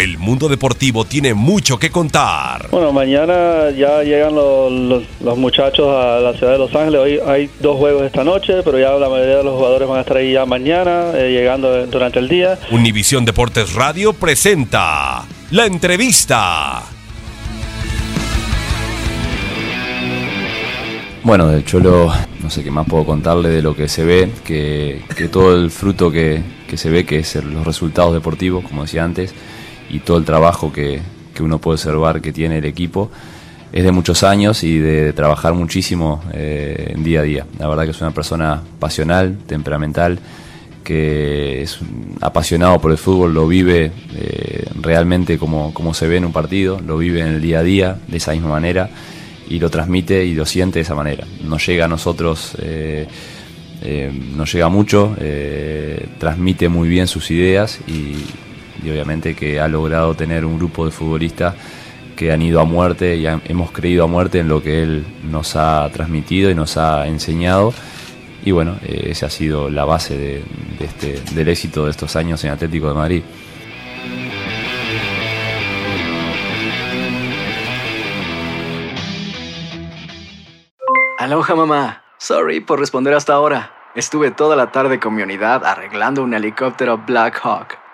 El mundo deportivo tiene mucho que contar. Bueno, mañana ya llegan los, los- los muchachos a la ciudad de Los Ángeles. Hoy hay dos juegos esta noche, pero ya la mayoría de los jugadores van a estar ahí ya mañana, eh, llegando durante el día. Univisión Deportes Radio presenta la entrevista. Bueno, del Cholo, no sé qué más puedo contarle de lo que se ve, que, que todo el fruto que, que se ve, que es el- los resultados deportivos, como decía antes, y todo el trabajo que, que uno puede observar que tiene el equipo, es de muchos años y de trabajar muchísimo eh, en día a día. La verdad que es una persona pasional, temperamental, que es apasionado por el fútbol, lo vive eh, realmente como, como se ve en un partido, lo vive en el día a día de esa misma manera y lo transmite y lo siente de esa manera. Nos llega a nosotros, eh, nos llega mucho, transmite muy bien sus ideas y, y obviamente que ha logrado tener un grupo de futbolistas que han ido a muerte y hemos creído a muerte en lo que él nos ha transmitido y nos ha enseñado. Y bueno, eh, esa ha sido la base de este, del éxito de estos años en Atlético de Madrid. Aloha mamá. Sorry por responder hasta ahora. Estuve toda la tarde con mi unidad arreglando un helicóptero Black Hawk.